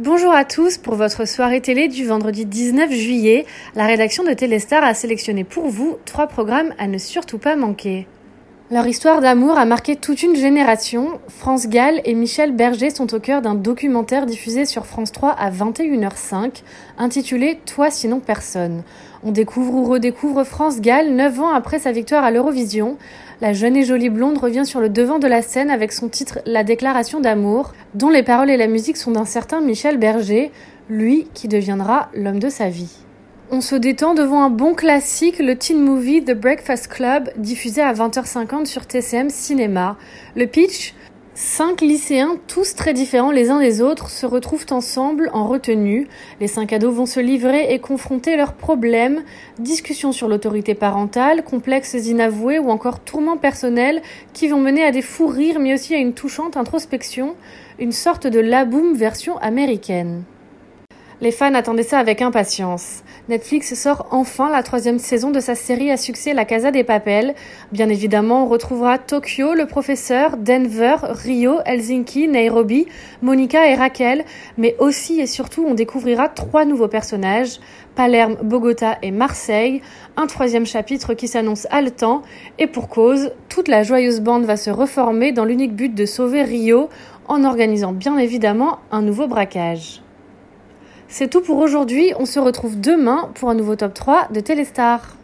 Bonjour à tous pour votre soirée télé du vendredi 19 juillet. La rédaction de Téléstar a sélectionné pour vous trois programmes à ne surtout pas manquer. Leur histoire d'amour a marqué toute une génération. France Gall et Michel Berger sont au cœur d'un documentaire diffusé sur France 3 à 21h05, intitulé Toi sinon personne. On découvre ou redécouvre France Gall 9 ans après sa victoire à l'Eurovision. La jeune et jolie blonde revient sur le devant de la scène avec son titre La déclaration d'amour, dont les paroles et la musique sont d'un certain Michel Berger, lui qui deviendra l'homme de sa vie. On se détend devant un bon classique, le teen movie The Breakfast Club, diffusé à 20h50 sur TCM Cinéma. Le pitch Cinq lycéens, tous très différents les uns des autres, se retrouvent ensemble en retenue. Les cinq ados vont se livrer et confronter leurs problèmes, discussions sur l'autorité parentale, complexes inavoués ou encore tourments personnels qui vont mener à des fous rires mais aussi à une touchante introspection, une sorte de laboum version américaine. Les fans attendaient ça avec impatience. Netflix sort enfin la troisième saison de sa série à succès La Casa des Papel. Bien évidemment, on retrouvera Tokyo, le professeur, Denver, Rio, Helsinki, Nairobi, Monica et Raquel, mais aussi et surtout on découvrira trois nouveaux personnages, Palerme, Bogota et Marseille, un troisième chapitre qui s'annonce haletant, et pour cause, toute la joyeuse bande va se reformer dans l'unique but de sauver Rio en organisant bien évidemment un nouveau braquage. C'est tout pour aujourd'hui. On se retrouve demain pour un nouveau top 3 de Téléstar.